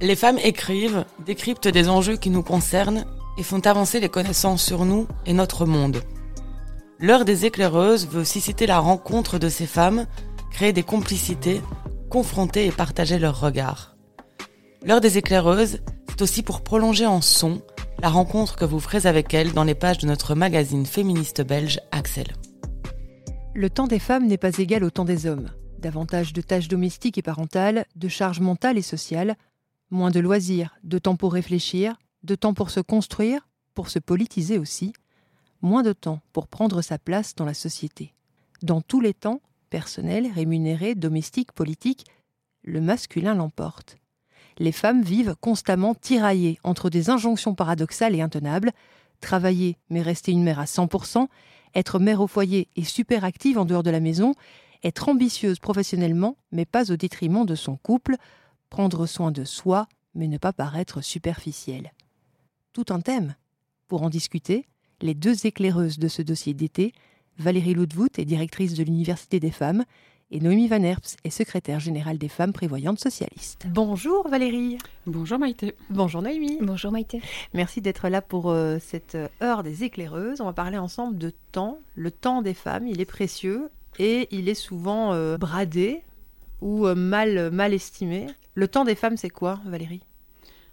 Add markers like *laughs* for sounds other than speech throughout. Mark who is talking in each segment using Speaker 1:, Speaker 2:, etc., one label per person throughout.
Speaker 1: Les femmes écrivent, décryptent des enjeux qui nous concernent et font avancer les connaissances sur nous et notre monde. L'heure des éclaireuses veut susciter la rencontre de ces femmes, créer des complicités, confronter et partager leurs regards. L'heure des éclaireuses, c'est aussi pour prolonger en son la rencontre que vous ferez avec elles dans les pages de notre magazine féministe belge Axel.
Speaker 2: Le temps des femmes n'est pas égal au temps des hommes. Davantage de tâches domestiques et parentales, de charges mentales et sociales, Moins de loisirs, de temps pour réfléchir, de temps pour se construire, pour se politiser aussi, moins de temps pour prendre sa place dans la société. Dans tous les temps, personnel, rémunéré, domestique, politique, le masculin l'emporte. Les femmes vivent constamment tiraillées entre des injonctions paradoxales et intenables, travailler mais rester une mère à 100%, être mère au foyer et super active en dehors de la maison, être ambitieuse professionnellement mais pas au détriment de son couple, prendre soin de soi, mais ne pas paraître superficiel. Tout un thème. Pour en discuter, les deux éclaireuses de ce dossier d'été, Valérie Ludwood est directrice de l'Université des femmes et Noémie Van Herps est secrétaire générale des femmes prévoyantes socialistes. Bonjour Valérie.
Speaker 3: Bonjour Maïté.
Speaker 2: Bonjour Noémie.
Speaker 4: Bonjour Maïté.
Speaker 2: Merci d'être là pour euh, cette heure des éclaireuses. On va parler ensemble de temps. Le temps des femmes, il est précieux et il est souvent euh, bradé ou euh, mal, mal estimé. Le temps des femmes, c'est quoi, Valérie?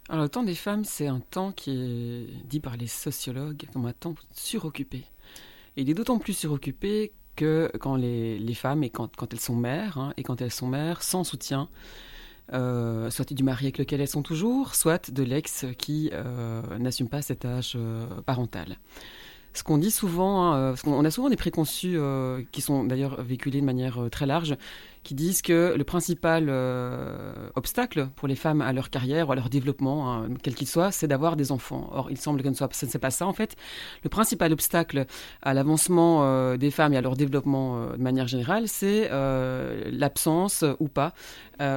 Speaker 3: Alors, le temps des femmes, c'est un temps qui est dit par les sociologues comme un temps suroccupé. Il est d'autant plus suroccupé que quand les, femmes, et quand, elles sont mères, hein, et quand elles sont mères sans soutien, euh, soit du mari avec lequel elles sont toujours, soit de l'ex qui euh, n'assume pas cet âge euh, parental ce qu'on dit souvent, hein, parce qu'on a souvent des préconçus qui sont d'ailleurs véhiculés de manière très large, qui disent que le principal euh, obstacle pour les femmes à leur carrière ou à leur développement, hein, quel qu'il soit, c'est d'avoir des enfants. Or, il semble que ce n'est pas ça en fait. Le principal obstacle à l'avancement euh, des femmes et à leur développement euh, de manière générale, c'est l'absence ou pas,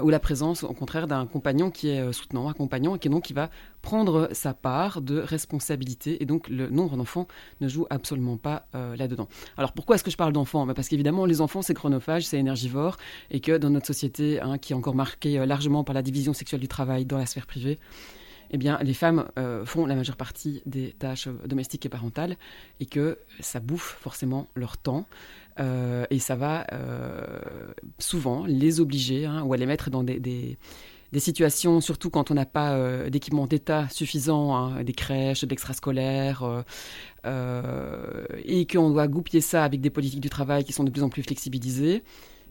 Speaker 3: ou la présence au contraire d'un compagnon qui est soutenant, un compagnon qui, donc, qui va prendre sa part de responsabilité et donc le nombre d'enfants ne joue absolument pas là-dedans. Alors pourquoi est-ce que je parle d'enfants? Ben, Parce qu'évidemment les enfants c'est chronophage, c'est énergivore et que dans notre société, hein, qui est encore marquée euh, largement par la division sexuelle du travail dans la sphère privée, eh bien, les femmes euh, font la majeure partie des tâches domestiques et parentales et que ça bouffe forcément leur temps. Euh, et ça va souvent les obliger hein, ou à les mettre dans des, des, situations, surtout quand on n'a pas d'équipement d'État suffisant, hein, des crèches, d'extrascolaires, et qu'on doit goupiller ça avec des politiques du travail qui sont de plus en plus flexibilisées.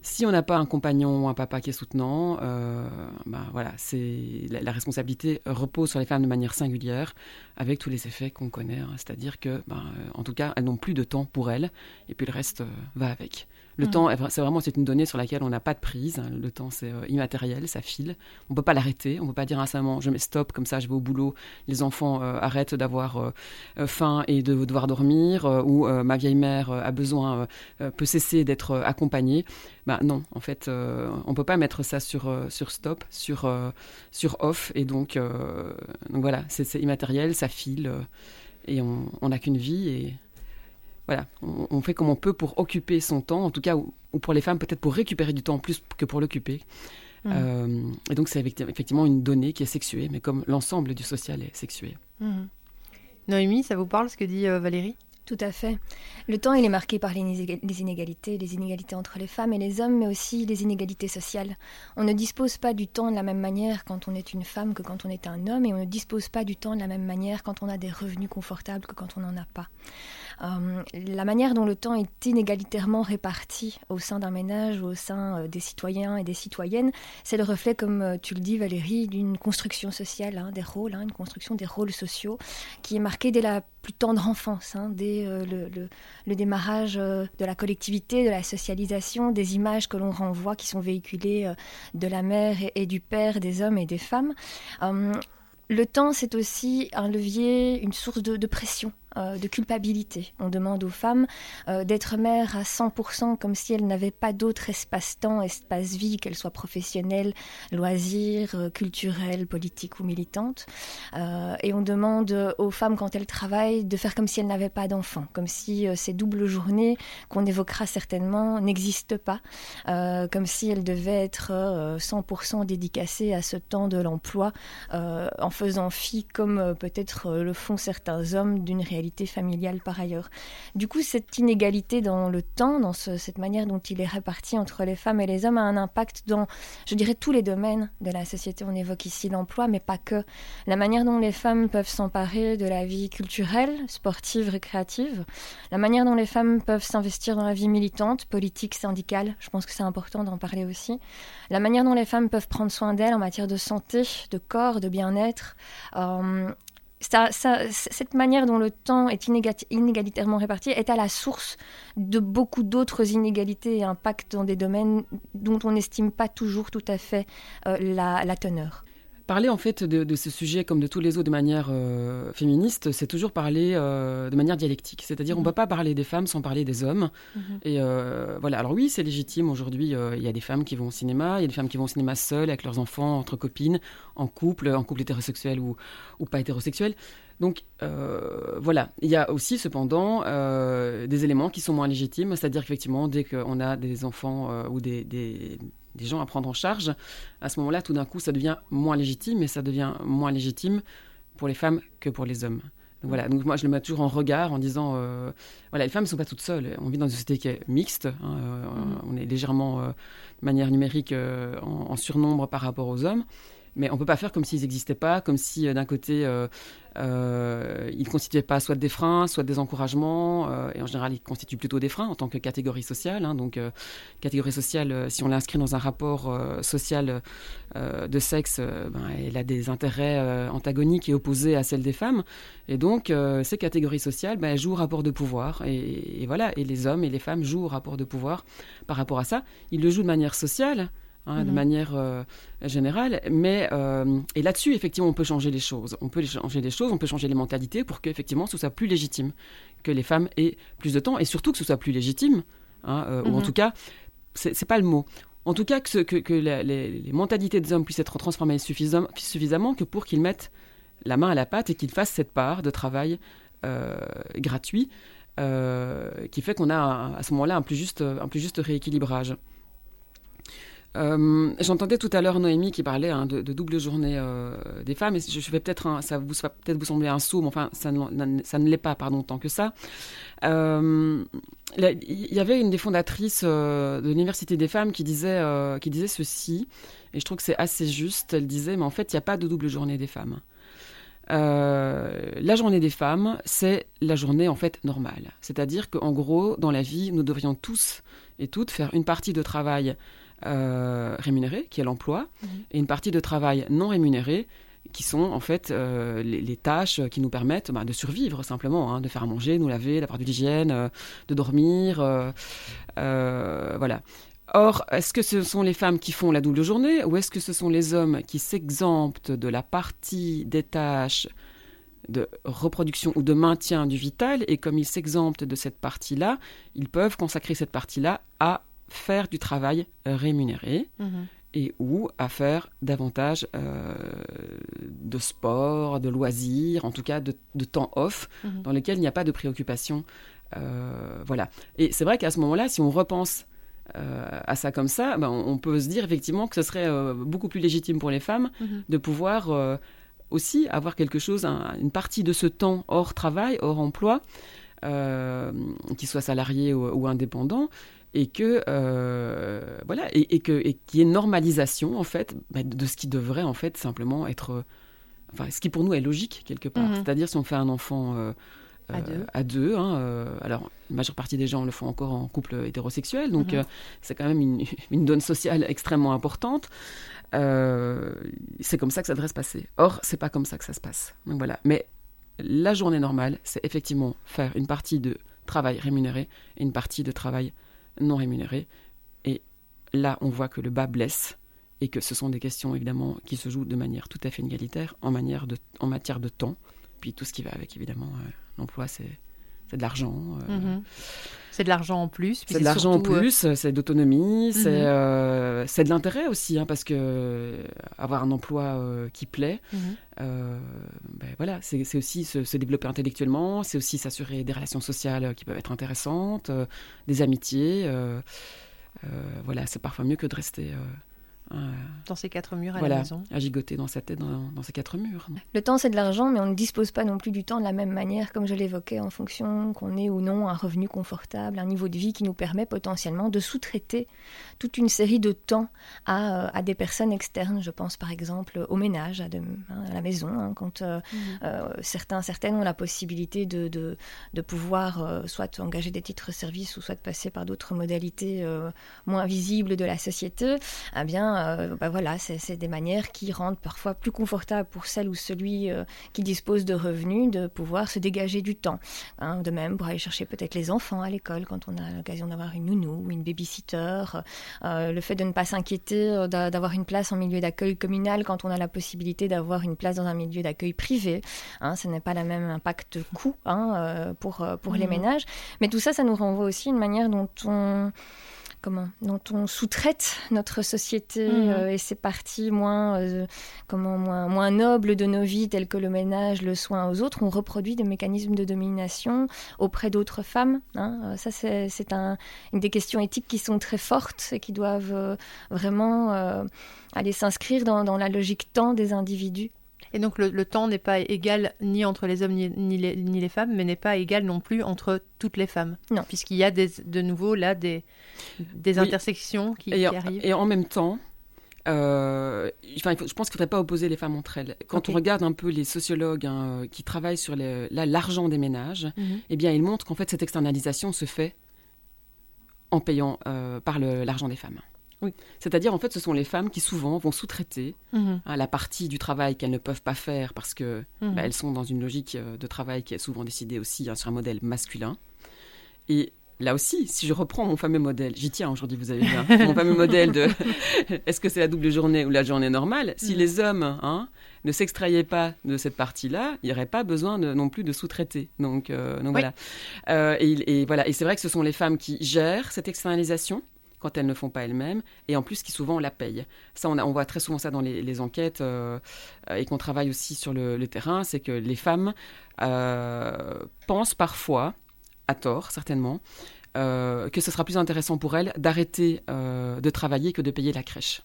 Speaker 3: Si on n'a pas un compagnon ou un papa qui est soutenant, euh, ben voilà, c'est la, responsabilité repose sur les femmes de manière singulière, avec tous les effets qu'on connaît. Hein. C'est-à-dire que, euh, en tout cas, elles n'ont plus de temps pour elles, et puis le reste euh, va avec. Le mm. temps, c'est vraiment c'est une donnée sur laquelle on n'a pas de prise. Le temps, c'est euh, immatériel, ça file. On ne peut pas l'arrêter. On ne peut pas dire instamment, je mets stop, comme ça, je vais au boulot. Les enfants euh, arrêtent d'avoir euh, faim et de devoir dormir, ou ma vieille mère a besoin, peut cesser d'être accompagnée. Ben non, en fait, on ne peut pas mettre ça sur, sur stop, sur, sur off. Et donc, donc voilà, c'est immatériel, ça file. et on n'a qu'une vie et voilà, on, fait comme on peut pour occuper son temps, en tout cas, ou, pour les femmes peut-être pour récupérer du temps plus que pour l'occuper. Mmh. Euh, et donc c'est effectivement une donnée qui est sexuée, mais comme l'ensemble du social est sexué.
Speaker 2: Mmh. Noémie, ça vous parle ce que dit euh, Valérie?
Speaker 4: Tout à fait. Le temps, il est marqué par les inégalités, les inégalités entre les femmes et les hommes, mais aussi les inégalités sociales. On ne dispose pas du temps de la même manière quand on est une femme que quand on est un homme, et on ne dispose pas du temps de la même manière quand on a des revenus confortables que quand on n'en a pas. Euh, la manière dont le temps est inégalitairement réparti au sein d'un ménage ou au sein euh, des citoyens et des citoyennes, c'est le reflet, comme euh, tu le dis Valérie, d'une construction sociale, hein, des rôles, hein, une construction des rôles sociaux qui est marquée dès la plus tendre enfance, hein, dès le, démarrage de la collectivité, de la socialisation, des images que l'on renvoie qui sont véhiculées de la mère et, du père, des hommes et des femmes. le temps, c'est aussi un levier, une source de pression euh, de culpabilité. On demande aux femmes euh, d'être mères à 100% comme si elles n'avaient pas d'autre espace-temps, espace-vie, qu'elles soient professionnelles, loisirs, euh, culturelles, politiques ou militantes. et on demande aux femmes, quand elles travaillent, de faire comme si elles n'avaient pas d'enfants, comme si ces doubles journées qu'on évoquera certainement n'existent pas, comme si elles devaient être 100% dédicacées à ce temps de l'emploi, en faisant fi, comme peut-être le font certains hommes, d'une réalité familiale par ailleurs. Du coup, cette inégalité dans le temps, dans cette manière dont il est réparti entre les femmes et les hommes, a un impact dans, je dirais, tous les domaines de la société. On évoque ici l'emploi, mais pas que. La manière dont les femmes peuvent s'emparer de la vie culturelle, sportive, récréative, la manière dont les femmes peuvent s'investir dans la vie militante, politique, syndicale, je pense que c'est important d'en parler aussi, la manière dont les femmes peuvent prendre soin d'elles en matière de santé, de corps, de bien-être, euh, cette manière dont le temps est inégalitairement réparti est à la source de beaucoup d'autres inégalités et impacts dans des domaines dont on n'estime pas toujours tout à fait euh, la teneur.
Speaker 3: Parler en fait de, ce sujet comme de tous les autres de manière euh, féministe, c'est toujours parler euh, de manière dialectique. C'est-à-dire on ne mhm. peut pas parler des femmes sans parler des hommes. Mhm. Et euh, voilà. Alors oui, c'est légitime. Aujourd'hui, il y a des femmes qui vont au cinéma, il y a des femmes qui vont au cinéma seules avec leurs enfants, entre copines, en couple, en couple hétérosexuel ou, ou pas hétérosexuel. Donc voilà, il y a aussi cependant des éléments qui sont moins légitimes, c'est-à-dire qu'effectivement, dès qu'on a des enfants ou des, des gens à prendre en charge, à ce moment-là, tout d'un coup, ça devient moins légitime et ça devient moins légitime pour les femmes que pour les hommes. Donc voilà, donc moi je le mets toujours en regard en disant, euh, voilà, les femmes ne sont pas toutes seules. On vit dans une société qui est mixte, hein, euh, mm. on est légèrement, euh, de manière numérique, en, surnombre par rapport aux hommes. Mais on ne peut pas faire comme s'ils n'existaient pas, comme si d'un côté euh, ils ne constituaient pas soit des freins, soit des encouragements, euh, et en général, ils constituent plutôt des freins en tant que catégorie sociale. Hein. donc, euh, catégorie sociale, si on l'inscrit dans un rapport social de sexe, ben, elle a des intérêts antagoniques et opposés à celles des femmes. Et donc, ces catégories sociales ben, jouent au rapport de pouvoir. Et, et, voilà, et les hommes et les femmes jouent au rapport de pouvoir par rapport à ça. Ils le jouent de manière sociale. Hein, de mhm. manière euh, générale. Mais euh, et là-dessus, effectivement, on peut changer les choses. On peut changer les choses, on peut changer les mentalités pour qu'effectivement, ce soit plus légitime, que les femmes aient plus de temps et surtout que ce soit plus légitime, hein, euh, ou en mhm. tout cas, c'est pas le mot. En tout cas, que, que, les, mentalités des hommes puissent être transformées suffisamment, suffisamment que pour qu'ils mettent la main à la pâte et qu'ils fassent cette part de travail gratuit qui fait qu'on a à ce moment-là un plus juste, un plus juste rééquilibrage. Euh, j'entendais tout à l'heure Noémie qui parlait hein, de, double journée euh, des femmes, et je, vais peut-être, ça peut-être vous sembler un saut, mais enfin ça ne, ça ne l'est pas, pardon, tant que ça. Euh, il y avait une des fondatrices de l'Université des femmes qui disait, qui disait ceci, et je trouve que c'est assez juste. Elle disait, mais en fait, il n'y a pas de double journée des femmes. la journée des femmes, c'est la journée en fait normale. C'est-à-dire qu'en gros, dans la vie, nous devrions tous et toutes faire une partie de travail euh, rémunéré, qui est l'emploi, mhm. et une partie de travail non rémunéré, qui sont en fait euh, les, tâches qui nous permettent bah, de survivre simplement, hein, de faire à manger, nous laver, d'avoir de l'hygiène, euh, de dormir, voilà. Or, est-ce que ce sont les femmes qui font la double journée ou est-ce que ce sont les hommes qui s'exemptent de la partie des tâches de reproduction ou de maintien du vital et comme ils s'exemptent de cette partie-là, ils peuvent consacrer cette partie-là à faire du travail euh, rémunéré mhm. et ou à faire davantage euh, de sport, de loisirs, en tout cas de, temps off, mhm. dans lesquels il n'y a pas de préoccupation. Euh, voilà. Et c'est vrai qu'à ce moment-là, si on repense à ça comme ça, ben, on, peut se dire effectivement que ce serait beaucoup plus légitime pour les femmes mhm. de pouvoir aussi avoir quelque chose, une partie de ce temps hors travail, hors emploi, qu'il soit salarié ou, ou indépendant, et que euh, voilà et, que et qu'il y ait normalisation en fait bah, de ce qui devrait en fait simplement être enfin ce qui pour nous est logique quelque part. Mhm. c'est-à-dire si on fait un enfant euh, à deux, hein, alors la majeure partie des gens le font encore en couple hétérosexuel donc mhm. c'est quand même une, *laughs* une, donne sociale extrêmement importante. C'est comme ça que ça devrait se passer. Or c'est pas comme ça que ça se passe. Donc voilà. Mais la journée normale c'est effectivement faire une partie de travail rémunéré et une partie de travail non rémunérés. Et là, on voit que le bas blesse et que ce sont des questions évidemment qui se jouent de manière tout à fait inégalitaire en, matière de temps, puis tout ce qui va avec évidemment. Euh, l'emploi c'est de l'argent.
Speaker 2: Mhm. C'est de l'argent en plus.
Speaker 3: C'est de l'argent en plus, c'est d'autonomie, c'est c'est de l'intérêt aussi, hein, parce que avoir un emploi qui plaît, ben voilà, c'est aussi se, se, développer intellectuellement, c'est aussi s'assurer des relations sociales qui peuvent être intéressantes, des amitiés. voilà, c'est parfois mieux que de rester
Speaker 2: dans ces quatre murs à
Speaker 3: la
Speaker 2: maison.
Speaker 3: à gigoter dans sa tête, dans, ces quatre murs.
Speaker 4: Le temps, c'est de l'argent, mais on ne dispose pas non plus du temps de la même manière, comme je l'évoquais, en fonction qu'on ait ou non un revenu confortable, un niveau de vie qui nous permet potentiellement de sous-traiter toute une série de temps à, euh, à, des personnes externes. Je pense par exemple au ménage, à, hein, à la maison, hein, quand euh, mmh. euh, certains, certaines ont la possibilité de, de, de pouvoir soit engager des titres-services ou soit de passer par d'autres modalités moins visibles de la société. Eh bien, euh, bah voilà, c'est des manières qui rendent parfois plus confortable pour celle ou celui euh, qui dispose de revenus de pouvoir se dégager du temps. Hein. de même, pour aller chercher peut-être les enfants à l'école quand on a l'occasion d'avoir une nounou ou une babysitter. Euh, le fait de ne pas s'inquiéter d'avoir une place en milieu d'accueil communal quand on a la possibilité d'avoir une place dans un milieu d'accueil privé. Hein, ce n'est pas le même impact coût hein, pour, pour les mmh. ménages. Mais tout ça, ça nous renvoie aussi une manière dont on comment dont on sous-traite notre société mhm. euh, et ses parties moins euh, comment moins moins nobles de nos vies telles que le ménage, le soin aux autres, on reproduit des mécanismes de domination auprès d'autres femmes. Hein. Euh, ça c'est un, une des questions éthiques qui sont très fortes et qui doivent vraiment aller s'inscrire dans, dans la logique temps des individus.
Speaker 2: Et donc le, temps n'est pas égal ni entre les hommes ni, les, ni, les, femmes, mais n'est pas égal non plus entre toutes les femmes.
Speaker 4: Non.
Speaker 2: Puisqu'il y a des, de nouveau là des, des intersections qui, arrivent.
Speaker 3: Et en même temps, euh, enfin, je pense qu'il ne faudrait pas opposer les femmes entre elles. Quand on regarde un peu les sociologues hein, qui travaillent sur l'argent des ménages, mhm. eh bien, ils montrent qu'en fait, cette externalisation se fait en payant euh, par l'argent des femmes. Oui. C'est-à-dire, en fait, ce sont les femmes qui souvent vont sous-traiter mhm. hein, la partie du travail qu'elles ne peuvent pas faire parce que mhm. bah, elles sont dans une logique euh, de travail qui est souvent décidée aussi hein, sur un modèle masculin. Et là aussi, si je reprends mon fameux modèle, j'y tiens aujourd'hui, vous avez vu, hein, *laughs* mon fameux modèle de *laughs* est-ce que c'est la double journée ou la journée normale? Si mhm. les hommes ne s'extrayaient pas de cette partie-là, il n'y aurait pas besoin non plus de sous-traiter. Donc, euh, voilà. Euh, et, voilà. Et c'est vrai que ce sont les femmes qui gèrent cette externalisation quand elles ne font pas elles-mêmes, et en plus qui souvent la payent. Ça, on, on voit très souvent ça dans les, enquêtes euh, et qu'on travaille aussi sur le, terrain, c'est que les femmes euh, pensent parfois, à tort certainement, euh, que ce sera plus intéressant pour elles d'arrêter de travailler que de payer la crèche.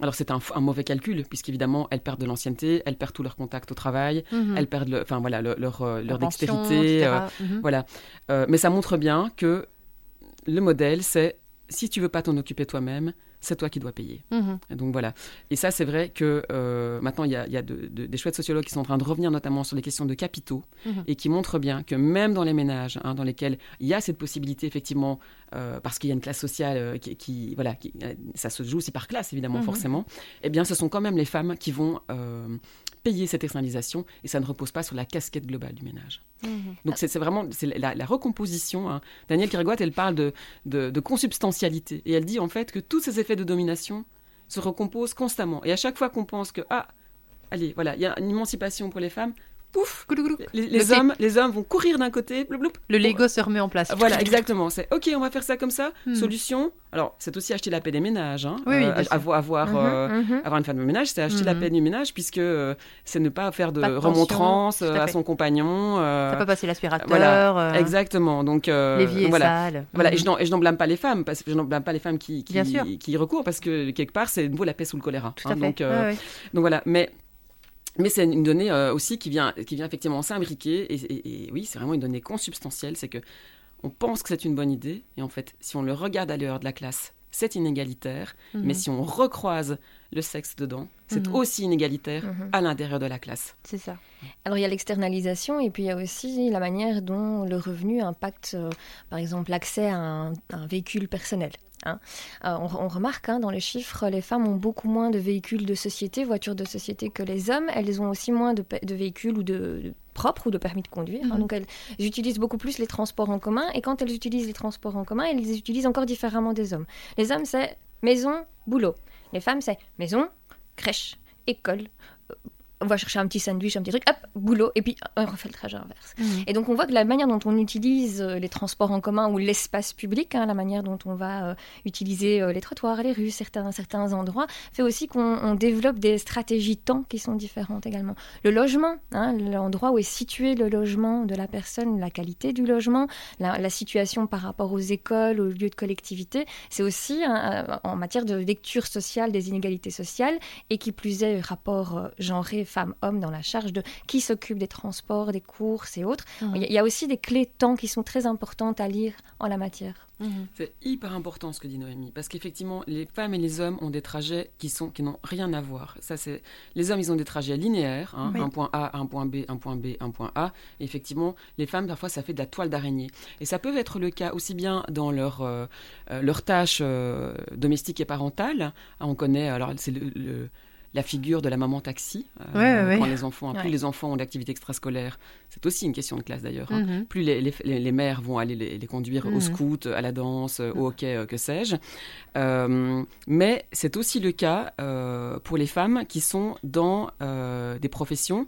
Speaker 3: Alors c'est un, mauvais calcul puisqu'évidemment elles perdent de l'ancienneté, elles perdent tout leur contact au travail, mhm. elles perdent, enfin voilà, leur, leur, dextérité, mhm. voilà. mais ça montre bien que le modèle c'est si tu veux pas t'en occuper toi-même, c'est toi qui dois payer. Mhm. donc voilà. Et ça, c'est vrai que euh, maintenant, il y a, des chouettes sociologues qui sont en train de revenir notamment sur les questions de capitaux mhm. et qui montrent bien que même dans les ménages hein, dans lesquels il y a cette possibilité, effectivement, euh, parce qu'il y a une classe sociale euh, qui, voilà, ça se joue aussi par classe, évidemment, mhm. forcément, eh bien, ce sont quand même les femmes qui vont payer cette externalisation et ça ne repose pas sur la casquette globale du ménage. Donc c'est vraiment c'est la, recomposition. Hein. Danielle Kirigoat, elle parle de, de, consubstantialité et elle dit en fait que tous ces effets de domination se recomposent constamment. Et à chaque fois qu'on pense que, ah, allez, voilà, il y a une émancipation pour les femmes, pouf, les, hommes, les hommes vont courir d'un côté,
Speaker 2: le Lego se remet en place.
Speaker 3: Voilà, exactement. C'est ok, on va faire ça comme ça. Hmm. Solution. Alors, c'est aussi acheter la paix des ménages. Hein.
Speaker 2: Oui,
Speaker 3: euh, avoir, avoir, mhm, euh, mhm. avoir une femme de ménage, c'est acheter la mhm. paix du ménage, puisque euh, c'est ne pas faire de, remontrance à, son compagnon.
Speaker 2: ça peut passer l'aspirateur. Voilà,
Speaker 3: exactement. Donc,
Speaker 2: L'évier
Speaker 3: voilà. Sale. Voilà, et je n'en blâme pas les femmes, parce que je n'en blâme pas les femmes qui, qui, qui, recourent, parce que quelque part, c'est nouveau la paix sous le choléra.
Speaker 2: Tout à hein. fait.
Speaker 3: Donc, donc voilà. Mais mais c'est une donnée euh, aussi qui vient, qui vient effectivement s'imbriquer. Et, oui, c'est vraiment une donnée consubstantielle. C'est que on pense que c'est une bonne idée. Et en fait, si on le regarde à l'heure de la classe, c'est inégalitaire. Mhm. Mais si on recroise le sexe dedans, c'est mhm. aussi inégalitaire mhm. à l'intérieur de la classe.
Speaker 2: C'est ça.
Speaker 4: Alors il y a l'externalisation et puis il y a aussi la manière dont le revenu impacte, euh, par exemple, l'accès à un véhicule personnel. Hein. Euh, on, remarque hein, dans les chiffres, les femmes ont beaucoup moins de véhicules de société, voitures de société que les hommes. Elles ont aussi moins de, véhicules ou de, propres ou de permis de conduire. Hein. Mhm. donc elles utilisent beaucoup plus les transports en commun. Et quand elles utilisent les transports en commun, elles les utilisent encore différemment des hommes. Les hommes, c'est maison, boulot. Les femmes, c'est maison, crèche, école, on va chercher un petit sandwich, un petit truc, hop, boulot, et puis on refait le trajet inverse. Mhm. Et donc on voit que la manière dont on utilise euh, les transports en commun ou l'espace public, hein, la manière dont on va euh, utiliser euh, les trottoirs, les rues, certains, certains endroits, fait aussi qu'on développe des stratégies temps qui sont différentes également. Le logement, hein, l'endroit où est situé le logement de la personne, la qualité du logement, la, situation par rapport aux écoles, aux lieux de collectivité, c'est aussi en matière de lecture sociale des inégalités sociales et qui plus est rapport genré femmes-hommes dans la charge de qui s'occupe des transports, des courses et autres. Mmh. Il y a aussi des clés temps qui sont très importantes à lire en la matière.
Speaker 3: Mhm. C'est hyper important ce que dit Noémie, parce qu'effectivement, les femmes et les hommes ont des trajets qui sont qui n'ont rien à voir. Ça, c'est les hommes, ils ont des trajets linéaires, hein, un point A, un point B, un point B, un point A. Et effectivement, les femmes, parfois, ça fait de la toile d'araignée. Et ça peut être le cas aussi bien dans leur euh, euh, leurs tâches euh, domestiques et parentales. on connaît, alors c'est le la figure de la maman taxi.
Speaker 2: Euh,
Speaker 3: les enfants, plus les enfants ont d'activités extrascolaires, c'est aussi une question de classe d'ailleurs. Hein. Mhm. Plus les, les, mères vont aller les, conduire au mhm. scout, à la danse, au hockey, euh, que sais-je. Euh, mais c'est aussi le cas pour les femmes qui sont dans des professions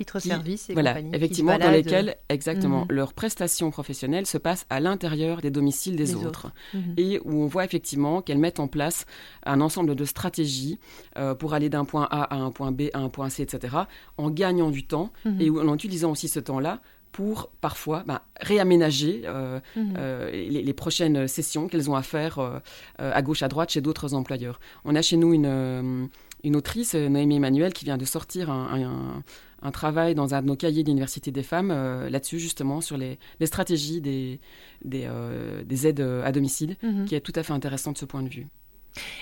Speaker 2: titre-service et
Speaker 3: voilà, effectivement, dans lesquels exactement mhm. leurs prestations professionnelles se passent à l'intérieur des domiciles des, autres, mhm. et où on voit effectivement qu'elles mettent en place un ensemble de stratégies euh, pour aller d'un point A à un point B à un point C, etc., en gagnant du temps mhm. et en utilisant aussi ce temps-là pour parfois bah, réaménager euh, euh, les, prochaines sessions qu'elles ont à faire à gauche, à droite chez d'autres employeurs. On a chez nous une, une autrice, Noémie Emmanuel, qui vient de sortir un, un travail dans un de nos cahiers d'université des femmes euh, là-dessus, justement, sur les, stratégies des, des, euh, aides à domicile, mhm. qui est tout à fait intéressant de ce point de vue.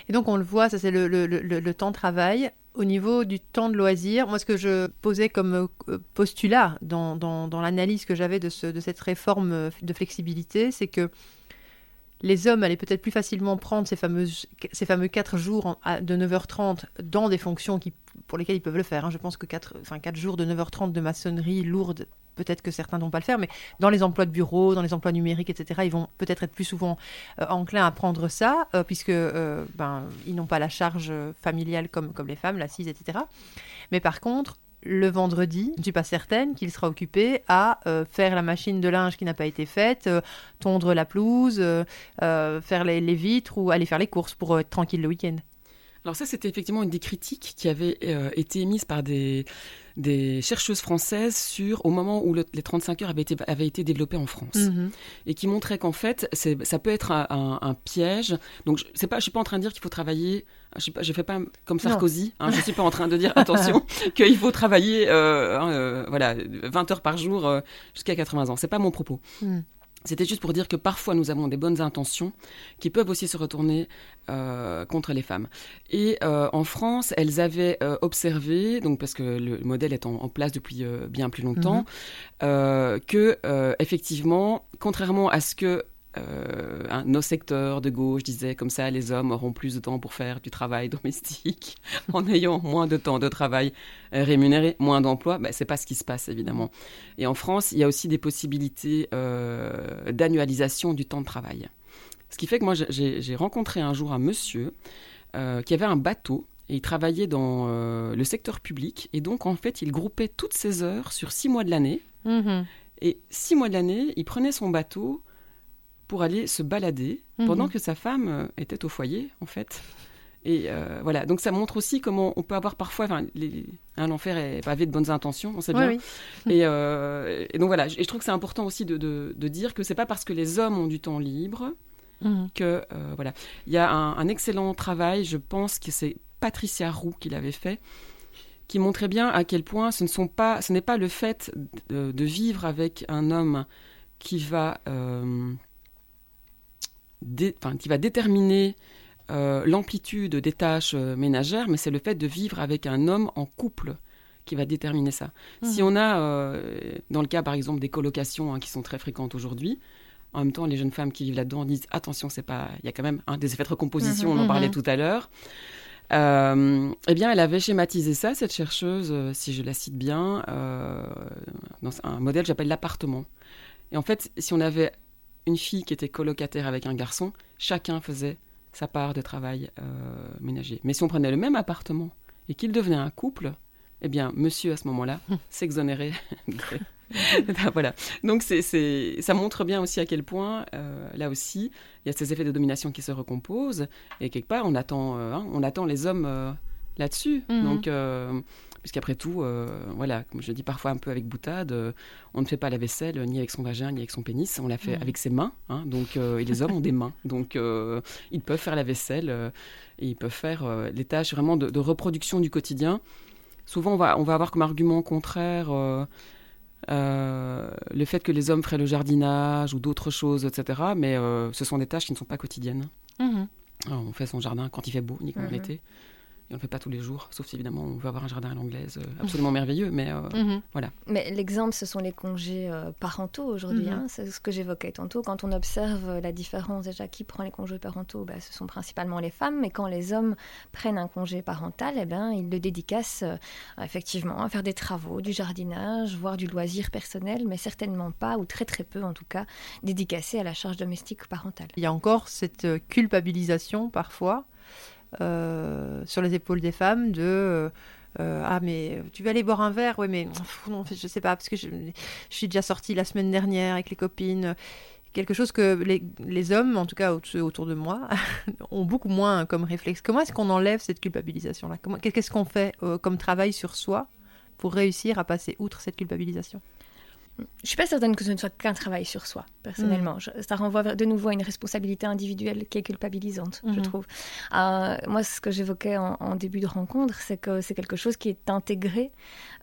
Speaker 2: Et donc, on le voit, ça c'est le, le, temps de travail. Au niveau du temps de loisir, moi, ce que je posais comme euh, postulat dans, dans, dans l'analyse que j'avais de, ce, de cette réforme de flexibilité, c'est que les hommes allaient peut-être plus facilement prendre ces, fameuses, ces fameux 4 jours de 9h30 dans des fonctions qui, pour lesquelles ils peuvent le faire. Hein. Je pense que 4, enfin, 4 jours de 9h30 de maçonnerie lourde, peut-être que certains n'ont pas le faire, mais dans les emplois de bureau, dans les emplois numériques, etc., ils vont peut-être être plus souvent euh, enclins à prendre ça, euh, puisque euh, ben, ils n'ont pas la charge familiale comme, comme les femmes, l'assise, etc. Mais par contre, le vendredi, je ne suis pas certaine qu'il sera occupé à euh, faire la machine de linge qui n'a pas été faite, euh, tondre la pelouse, euh, faire les, les, vitres ou aller faire les courses pour être tranquille le week-end.
Speaker 3: Alors ça, c'était effectivement une des critiques qui avait été émise par des, des chercheuses françaises sur au moment où les 35 heures avaient été, avaient été développées en France mhm. et qui montraient qu'en fait ça peut être un, piège. Donc je ne pas, je suis pas en train de dire qu'il faut travailler. Je ne fais pas comme Sarkozy. Hein, je suis pas en train de dire *laughs* attention *laughs* qu'il faut travailler euh, hein, euh, voilà 20 heures par jour euh, jusqu'à 80 ans. C'est pas mon propos. Mhm. C'était juste pour dire que parfois nous avons des bonnes intentions qui peuvent aussi se retourner euh, contre les femmes. Et euh, en France, elles avaient euh, observé, donc parce que le modèle est en, place depuis bien plus longtemps, mhm. que effectivement, contrairement à ce que euh, nos secteurs de gauche disaient comme ça, les hommes auront plus de temps pour faire du travail *laughs* domestique *laughs* en ayant moins de temps de travail euh, rémunéré, moins d'emplois. Ben, c'est pas ce qui se passe évidemment. Et en France, il y a aussi des possibilités euh, d'annualisation du temps de travail. Ce qui fait que moi, j'ai rencontré un jour un monsieur qui avait un bateau et il travaillait dans le secteur public. Et donc, en fait, il groupait toutes ses heures sur six mois de l'année. Mmh et six mois de l'année, il prenait son bateau pour aller se balader mhm. pendant que sa femme euh, était au foyer, en fait. Et euh, voilà, donc ça montre aussi comment on peut avoir parfois, enfin, un enfer est pavé de bonnes intentions, on sait bien. Euh, et, donc voilà, et je trouve que c'est important aussi de, de, dire que c'est pas parce que les hommes ont du temps libre mhm. que voilà. Il y a un, excellent travail, je pense que c'est Patricia Roux qui l'avait fait, qui montrait bien à quel point ce ne sont pas, ce n'est pas le fait de, vivre avec un homme qui va qui va déterminer euh, l'amplitude des tâches euh, ménagères, mais c'est le fait de vivre avec un homme en couple qui va déterminer ça. Mmh. Si on a, euh, dans le cas par exemple des colocations hein, qui sont très fréquentes aujourd'hui, en même temps, les jeunes femmes qui vivent là-dedans disent attention, c'est pas, il y a quand même des effets de recomposition, mmh, on en parlait mmh. tout à l'heure. eh bien, elle avait schématisé ça, cette chercheuse, si je la cite bien, dans un modèle que j'appelle l'appartement. Et en fait, si on avait une fille qui était colocataire avec un garçon, chacun faisait sa part de travail euh, ménager. Mais si on prenait le même appartement et qu'il devenait un couple, eh bien, monsieur, à ce moment-là, s'exonérait. *laughs* *laughs* voilà. Donc, ça montre bien aussi à quel point, euh, là aussi, il y a ces effets de domination qui se recomposent. Et quelque part, on attend, euh, hein, on attend les hommes là-dessus. Mhm. Donc, puisqu'après tout, voilà, comme je dis parfois un peu avec boutade, on ne fait pas la vaisselle ni avec son vagin ni avec son pénis, on la fait mhm. avec ses mains. Hein. donc, et les hommes ont des mains. Donc, ils peuvent faire la vaisselle et ils peuvent faire les tâches vraiment de, de reproduction du quotidien souvent on va, on va avoir comme argument contraire euh, euh, le fait que les hommes feraient le jardinage ou d'autres choses, etc. Mais euh, ce sont des tâches qui ne sont pas quotidiennes. Mhm. on fait son jardin quand il fait beau, uniquement mhm. l'été on ne le fait pas tous les jours, sauf si évidemment on veut avoir un jardin à l'anglaise euh, absolument merveilleux, mais euh, mhm. voilà.
Speaker 4: Mais l'exemple, ce sont les congés euh, parentaux aujourd'hui. Mhm. Hein. c'est ce que j'évoquais tantôt. Quand on observe la différence, déjà, qui prend les congés parentaux bah, Ce sont principalement les femmes, mais quand les hommes prennent un congé parental, eh ben, ils le dédicacent effectivement à faire des travaux, du jardinage, voire du loisir personnel, mais certainement pas, ou très très peu en tout cas, dédicacé à la charge domestique parentale.
Speaker 2: Il y a encore cette culpabilisation parfois sur les épaules des femmes de euh, euh, ah mais tu veux aller boire un verre? Oui mais non je sais pas parce que je, suis déjà sortie la semaine dernière avec les copines. Quelque chose que les, les hommes en tout cas autour de moi *laughs* ont beaucoup moins comme réflexe. Comment est-ce qu'on enlève cette culpabilisation là qu'est-ce qu'on fait comme travail sur soi pour réussir à passer outre cette culpabilisation?
Speaker 4: Je suis pas certaine que ce ne soit qu'un travail sur soi, personnellement. Mm. ça renvoie de nouveau à une responsabilité individuelle qui est culpabilisante, je mm-hmm. trouve. Euh, moi, ce que j'évoquais en, début de rencontre, c'est que c'est quelque chose qui est intégré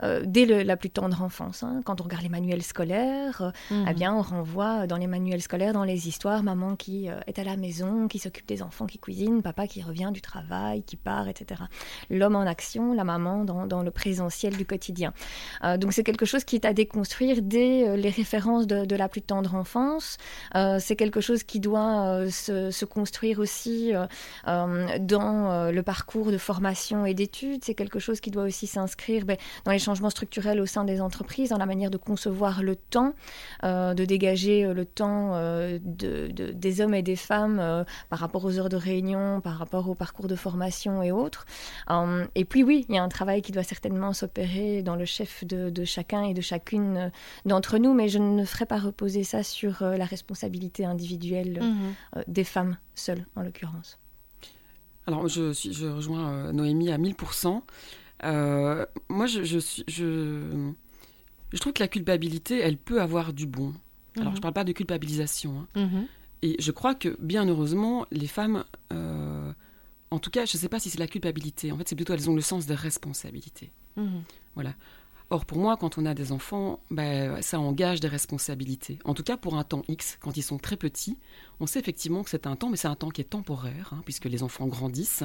Speaker 4: euh, dès la plus tendre enfance. Hein. Quand on regarde les manuels scolaires, euh, mm-hmm. eh bien, on renvoie dans les manuels scolaires, dans les histoires, maman qui est à la maison, qui s'occupe des enfants, qui cuisine, papa qui revient du travail, qui part, etc. L'homme en action, la maman dans, dans le présentiel du quotidien. donc, c'est quelque chose qui est à déconstruire dès euh, les références de, la plus tendre enfance. Euh, c'est quelque chose qui doit euh, se, construire aussi dans le parcours de formation et d'études. C'est quelque chose qui doit aussi s'inscrire ben, dans les changements structurels au sein des entreprises, dans la manière de concevoir le temps, de dégager le temps de, des hommes et des femmes par rapport aux heures de réunion, par rapport au parcours de formation et autres. et puis oui, il y a un travail qui doit certainement s'opérer dans le chef de, de, chacun et de chacune entre nous, mais je ne ferai pas reposer ça sur euh, la responsabilité individuelle euh, mhm. euh, des femmes seules, en l'occurrence.
Speaker 3: Alors, je rejoins Noémie à 1000%. Moi, je, je, je, je, trouve que la culpabilité, elle peut avoir du bon. Alors, je ne mhm. parle pas de culpabilisation. Hein. Mhm. Et je crois que, bien heureusement, les femmes, en tout cas, je ne sais pas si c'est la culpabilité. En fait, c'est plutôt elles ont le sens de responsabilité. Voilà. Or, pour moi, quand on a des enfants, ben, ça engage des responsabilités. En tout cas, pour un temps X, quand ils sont très petits, on sait effectivement que c'est un temps, mais c'est un temps qui est temporaire, hein, puisque les enfants grandissent.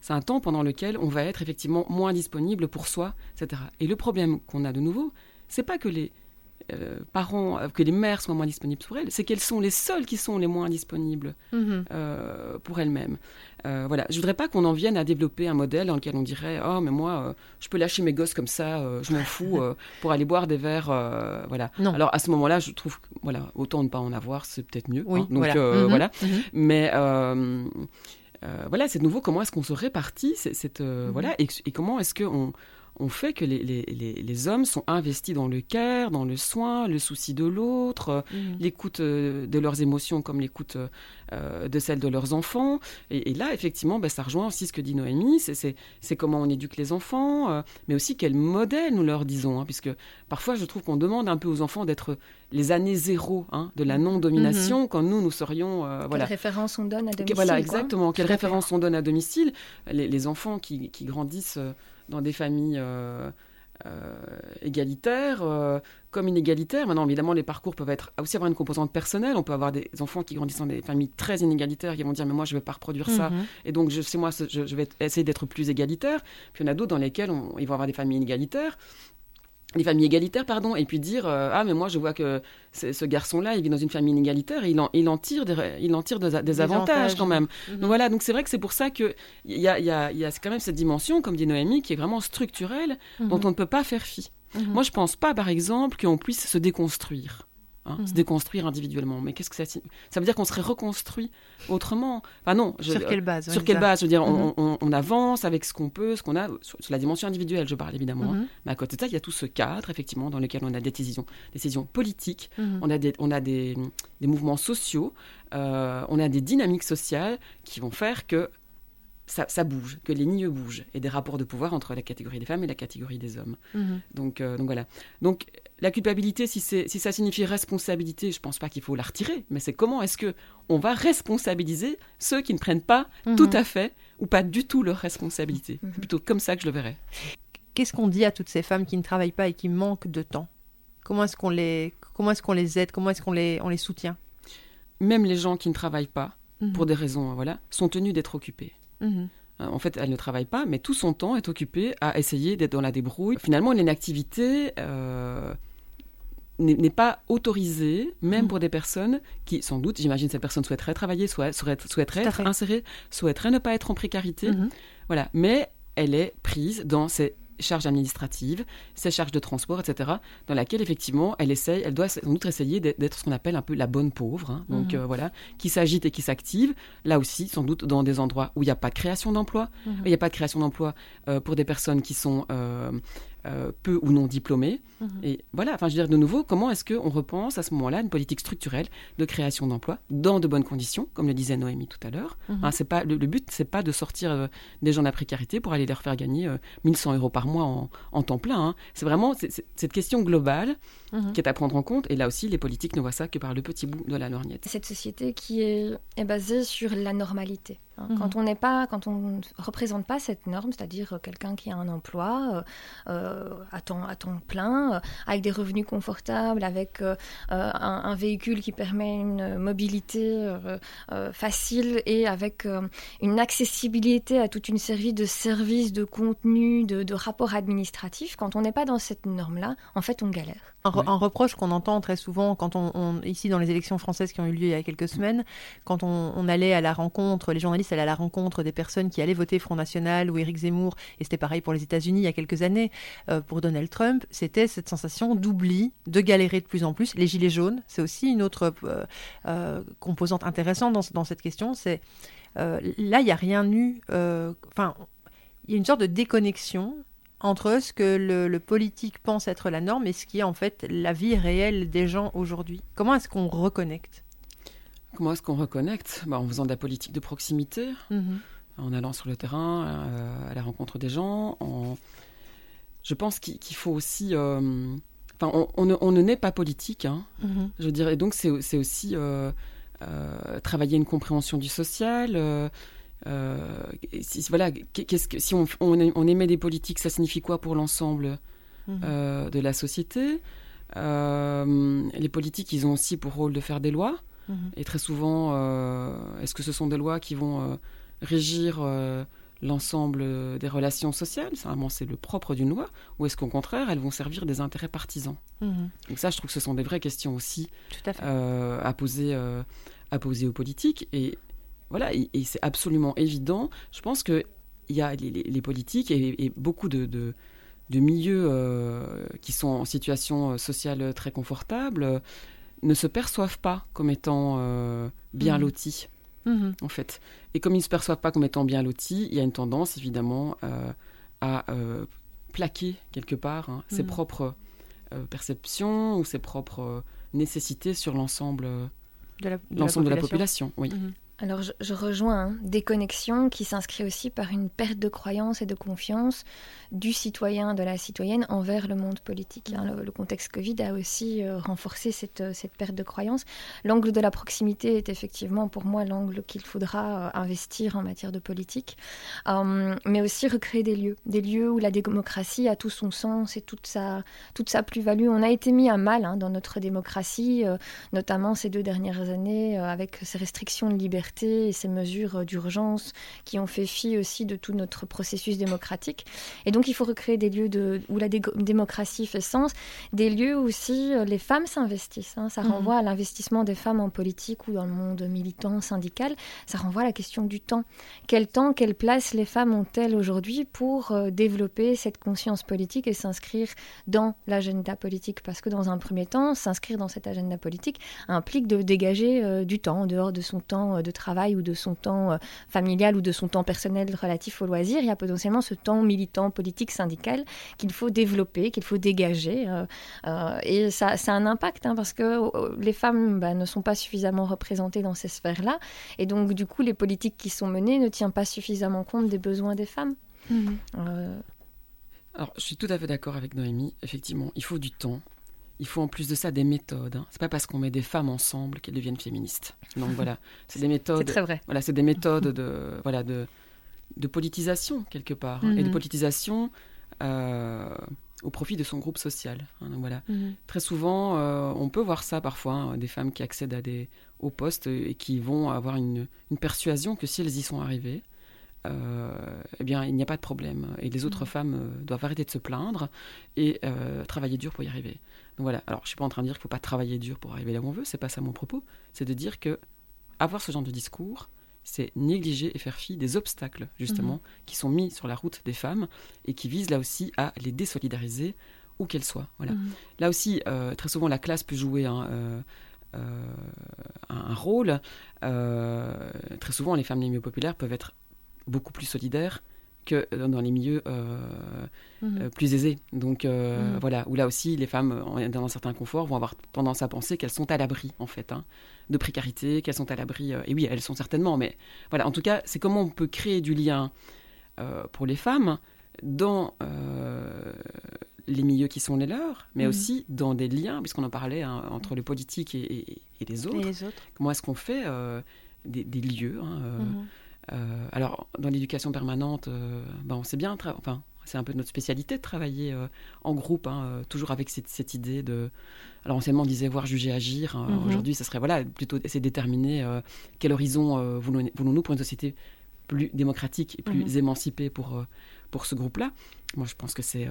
Speaker 3: C'est un temps pendant lequel on va être effectivement moins disponible pour soi, etc. Et le problème qu'on a de nouveau, c'est pas que les euh, parents, euh, que les mères soient moins disponibles pour elles, c'est qu'elles sont les seules qui sont les moins disponibles mhm. euh, pour elles-mêmes. voilà, je voudrais pas qu'on en vienne à développer un modèle dans lequel on dirait oh mais moi je peux lâcher mes gosses comme ça, je m'en fous *laughs* pour aller boire des verres, voilà. Alors à ce moment-là, je trouve que voilà autant ne pas en avoir, c'est peut-être mieux.
Speaker 2: Oui,
Speaker 3: hein. donc
Speaker 2: voilà.
Speaker 3: voilà. Mhm. Mhm. Mais voilà, c'est de nouveau comment est-ce qu'on se répartit cette, voilà et, et comment est-ce qu'on on fait que les, les, les, hommes sont investis dans le care, dans le soin, le souci de l'autre, mmh. l'écoute euh, de leurs émotions comme l'écoute euh, de celles de leurs enfants. Et, là, effectivement, bah, ça rejoint aussi ce que dit Noémie, c'est comment on éduque les enfants, euh, mais aussi quel modèle nous leur disons. Hein, puisque parfois, je trouve qu'on demande un peu aux enfants d'être les années zéro hein, de la non-domination, mmh. quand nous, nous serions...
Speaker 4: Quelle voilà. référence on donne à domicile
Speaker 3: Voilà, exactement. Quelle référence on donne à domicile. Les, enfants qui, qui grandissent dans des familles euh, euh, égalitaires, euh, comme inégalitaires. Maintenant, évidemment, les parcours peuvent être, aussi avoir une composante personnelle. On peut avoir des enfants qui grandissent dans des familles très inégalitaires qui vont dire, mais moi, je ne vais pas reproduire ça. Mhm. Et donc, je sais, moi, je, vais essayer d'être plus égalitaire. Puis il y en a d'autres dans lesquels ils vont avoir des familles inégalitaires les familles égalitaires, pardon, et puis dire euh, ah mais moi je vois que ce garçon-là il vit dans une famille inégalitaire, et il en, il en tire des, il en tire des, avantages, quand même. Mhm. Donc voilà, donc c'est vrai que c'est pour ça que il y a, y, a, y a quand même cette dimension, comme dit Noémie, qui est vraiment structurelle, mhm. dont on ne peut pas faire fi. Mhm. Moi je pense pas par exemple qu'on puisse se déconstruire. Hein, se déconstruire individuellement. Mais qu'est-ce que ça Ça veut dire qu'on serait reconstruit autrement? Enfin non.
Speaker 2: sur quelle base
Speaker 3: Sur quelle base? Je veux dire, on, avance avec ce qu'on peut, ce qu'on a, sur, la dimension individuelle, je parle évidemment. Hein. Mais à côté de ça, il y a tout ce cadre, effectivement, dans lequel on a des décisions, décisions politiques, on a des, on a des, des mouvements sociaux, euh, on a des dynamiques sociales qui vont faire que ça, bouge, que les lignes bougent, et des rapports de pouvoir entre la catégorie des femmes et la catégorie des hommes. Mhm. Donc, euh, donc voilà. Donc la culpabilité, si, si ça signifie responsabilité, je ne pense pas qu'il faut la retirer, mais c'est comment est-ce que on va responsabiliser ceux qui ne prennent pas mhm. tout à fait ou pas du tout leur responsabilité. C'est plutôt comme ça que je le verrais.
Speaker 2: Qu'est-ce qu'on dit à toutes ces femmes qui ne travaillent pas et qui manquent de temps? Comment est-ce qu'on les, comment est-ce qu'on les aide? Comment est-ce qu'on les, on les soutient?
Speaker 3: Même les gens qui ne travaillent pas, mhm. pour des raisons, voilà, sont tenus d'être occupés. Mhm. Euh, en fait, elle ne travaille pas, mais tout son temps est occupé à essayer d'être dans la débrouille. Finalement, l'inactivité euh, n'est pas autorisée, même mhm. pour des personnes qui, sans doute, j'imagine, cette personne souhaiterait travailler, soit, souhaiterait, être insérée, souhaiterait ne pas être en précarité. Mhm. Voilà. Mais elle est prise dans ces charges administratives, ses charges de transport, etc., dans laquelle effectivement elle essaye, elle doit sans doute essayer d'être ce qu'on appelle un peu la bonne pauvre, hein. donc mhm. euh, voilà, qui s'agite et qui s'active, là aussi sans doute dans des endroits où il n'y a pas de création d'emploi, mhm. il n'y a pas de création d'emploi euh, pour des personnes qui sont euh, euh, peu ou non diplômés. Mhm. Et voilà, enfin, je veux dire, de nouveau, comment est-ce qu'on repense à ce moment-là une politique structurelle de création d'emplois dans de bonnes conditions, comme le disait Noémie tout à l'heure? Mhm. Hein, c'est pas le, but, c'est pas de sortir euh, des gens de la précarité pour aller leur faire gagner 1100 euh, euros par mois en, temps plein. Hein. C'est vraiment cette question globale mhm. qui est à prendre en compte. Et là aussi, les politiques ne voient ça que par le petit bout de la lorgnette.
Speaker 4: Cette société qui est, est basée sur la normalité. Hein, mhm. Quand on n'est pas, quand on représente pas cette norme, c'est-à-dire euh, quelqu'un qui a un emploi euh, euh, à, temps, à temps plein, avec des revenus confortables, avec un, véhicule qui permet une mobilité facile et avec une accessibilité à toute une série de services, de contenus, de, de rapports administratifs, quand on n'est pas dans cette norme-là, en fait, on galère.
Speaker 2: Un, reproche qu'on entend très souvent quand on, ici dans les élections françaises qui ont eu lieu il y a quelques semaines, quand on, allait à la rencontre, les journalistes allaient à la rencontre des personnes qui allaient voter Front National ou Éric Zemmour, et c'était pareil pour les États-Unis il y a quelques années euh, pour Donald Trump, c'était cette sensation d'oubli, de galérer de plus en plus. Les gilets jaunes, c'est aussi une autre euh, euh, composante intéressante dans, dans cette question. C'est là il n'y a rien eu, enfin il y a une sorte de déconnexion entre ce que le, politique pense être la norme et ce qui est en fait la vie réelle des gens aujourd'hui. Comment est-ce qu'on reconnecte?
Speaker 3: Comment est-ce qu'on reconnecte? Bah, En faisant de la politique de proximité, mhm. en allant sur le terrain, euh, à la rencontre des gens. Je pense qu'il faut aussi... Euh, enfin, on, ne, naît pas politique, hein, mhm. je dirais. Donc c'est aussi euh, travailler une compréhension du social si, voilà, qu'est-ce que, si on, on, émet des politiques, ça signifie quoi pour l'ensemble mhm. euh, de la société? Les politiques, ils ont aussi pour rôle de faire des lois. Et très souvent, est-ce que ce sont des lois qui vont régir l'ensemble des relations sociales? C'est le propre d'une loi? Ou est-ce qu'au contraire, elles vont servir des intérêts partisans? Mhm. Donc ça, je trouve que ce sont des vraies questions aussi à, poser, à poser aux politiques. Et voilà, et, c'est absolument évident. Je pense qu'il y a les, politiques et, beaucoup de, de, milieux euh, qui sont en situation euh, sociale très confortable euh, ne se perçoivent pas comme étant bien mmh. lotis. Mmh. En fait. Et comme ils ne se perçoivent pas comme étant bien lotis, il y a une tendance évidemment à plaquer quelque part hein, ses mmh. propres perceptions ou ses propres nécessités sur l'ensemble de, l'ensemble de la population. Oui.
Speaker 4: Alors je, rejoins hein, des connexions qui s'inscrit aussi par une perte de croyance et de confiance du citoyen, de la citoyenne envers le monde politique. Hein. Le, contexte Covid a aussi euh, renforcé cette, euh, cette, perte de croyance. L'angle de la proximité est effectivement pour moi l'angle qu'il faudra euh, investir en matière de politique, mais aussi recréer des lieux, des lieux où la démocratie a tout son sens et toute sa, toute sa plus-value. On a été mis à mal hein, dans notre démocratie, notamment ces deux dernières années avec ces restrictions de liberté et ces mesures d'urgence qui ont fait fi aussi de tout notre processus démocratique. Et donc il faut recréer des lieux de, où la démocratie fait sens, des lieux où aussi les femmes s'investissent. Hein. Ça mhm. renvoie à l'investissement des femmes en politique ou dans le monde militant, syndical. Ça renvoie à la question du temps. Quel temps, quelle place les femmes ont-elles aujourd'hui pour développer cette conscience politique et s'inscrire dans l'agenda politique? Parce que dans un premier temps, s'inscrire dans cet agenda politique implique de dégager euh, du temps en dehors de son temps euh, de travail ou de son temps euh, familial ou de son temps personnel relatif au loisir. Il y a potentiellement ce temps militant, politique, syndical qu'il faut développer, qu'il faut dégager. et ça, a un impact hein, parce que les femmes bah, ne sont pas suffisamment représentées dans ces sphères-là. Et donc, du coup, les politiques qui sont menées ne tiennent pas suffisamment compte des besoins des femmes. Mmh.
Speaker 3: Alors, je suis tout à fait d'accord avec Noémie. Effectivement, il faut du temps il faut en plus de ça des méthodes. Hein. C'est pas parce qu'on met des femmes ensemble qu'elles deviennent féministes. Donc voilà, *laughs* c'est des méthodes.
Speaker 4: c'est très vrai.
Speaker 3: Voilà, c'est des méthodes de voilà de de politisation quelque part hein, et de mhm. politisation euh, au profit de son groupe social. Hein. donc voilà, mhm. très souvent, euh, on peut voir ça parfois des femmes qui accèdent à des hauts postes et qui vont avoir une, une persuasion que si elles y sont arrivées, eh bien, il n'y a pas de problème. Et les autres mhm. femmes doivent arrêter de se plaindre et travailler dur pour y arriver. Donc voilà. Alors, je suis pas en train de dire qu'il faut pas travailler dur pour arriver là où on veut. C'est pas ça mon propos. C'est de dire que avoir ce genre de discours, c'est négliger et faire fi des obstacles, justement, mhm. qui sont mis sur la route des femmes et qui visent là aussi à les désolidariser où qu'elles soient. Voilà. Mhm. Là aussi, euh, très souvent, la classe peut jouer un, euh, euh, un rôle. très souvent, les femmes les mieux populaires peuvent être beaucoup plus solidaires que dans les milieux euh, mhm. euh, plus aisés. Donc euh, mhm. voilà, où là aussi les femmes dans un certain confort vont avoir tendance à penser qu'elles sont à l'abri en fait hein, de précarité, qu'elles sont à l'abri. et oui, elles sont certainement, mais voilà, en tout cas, c'est comment on peut créer du lien pour les femmes dans les milieux qui sont les leurs, mais mhm. aussi dans des liens, puisqu'on en parlait hein, entre le politique et, les autres. Comment est-ce qu'on fait des, lieux hein, euh, alors, dans l'éducation permanente, euh, ben, on sait bien, enfin, c'est un peu notre spécialité de travailler euh, en groupe, hein, toujours avec cette, idée de. Alors, anciennement, on disait voir, juger, agir. Hein. Mhm. Aujourd'hui, ça serait voilà, plutôt essayer de déterminer quel horizon voulons-nous pour une société plus démocratique et plus mhm. émancipée pour, pour ce groupe-là. Moi, je pense que c'est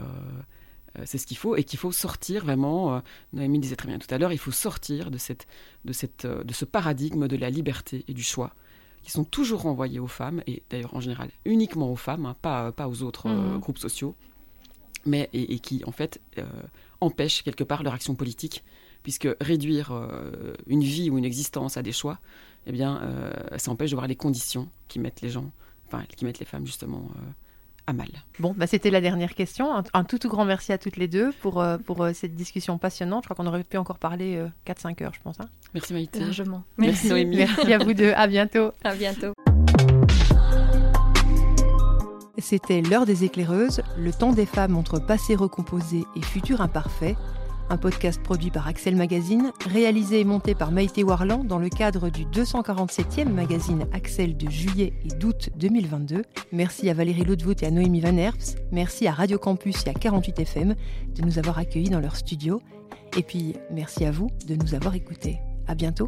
Speaker 3: c'est ce qu'il faut et qu'il faut sortir vraiment. Noémie disait très bien tout à l'heure, il faut sortir de, cette, de, cette, de ce paradigme de la liberté et du choix qui sont toujours renvoyés aux femmes, et d'ailleurs en général uniquement aux femmes, hein, pas, pas aux autres euh, mhm. groupes sociaux, mais et, qui en fait euh, empêchent quelque part leur action politique, puisque réduire euh, une vie ou une existence à des choix, eh bien, ça empêche de voir les conditions qui mettent les gens, enfin qui mettent les femmes justement mal.
Speaker 2: Bon, bah c'était la dernière question. Un, tout tout grand merci à toutes les deux pour, euh, pour euh, cette discussion passionnante. Je crois qu'on aurait pu encore parler 4-5 euh, heures, je pense. Hein.
Speaker 3: Merci Maïté.
Speaker 4: Largement.
Speaker 3: Merci, Noémie.
Speaker 2: Merci à vous deux. À bientôt.
Speaker 4: À bientôt.
Speaker 2: C'était l'heure des éclaireuses, le temps des femmes entre passé recomposé et futur imparfait un podcast produit par Axel Magazine, réalisé et monté par Maïté Warland dans le cadre du 247e magazine Axel de juillet et d'août 2022. Merci à Valérie Laudevoot et à Noémie Van Herps. Merci à Radio Campus et à 48 FM de nous avoir accueillis dans leur studio. Et puis, merci à vous de nous avoir écoutés. À bientôt.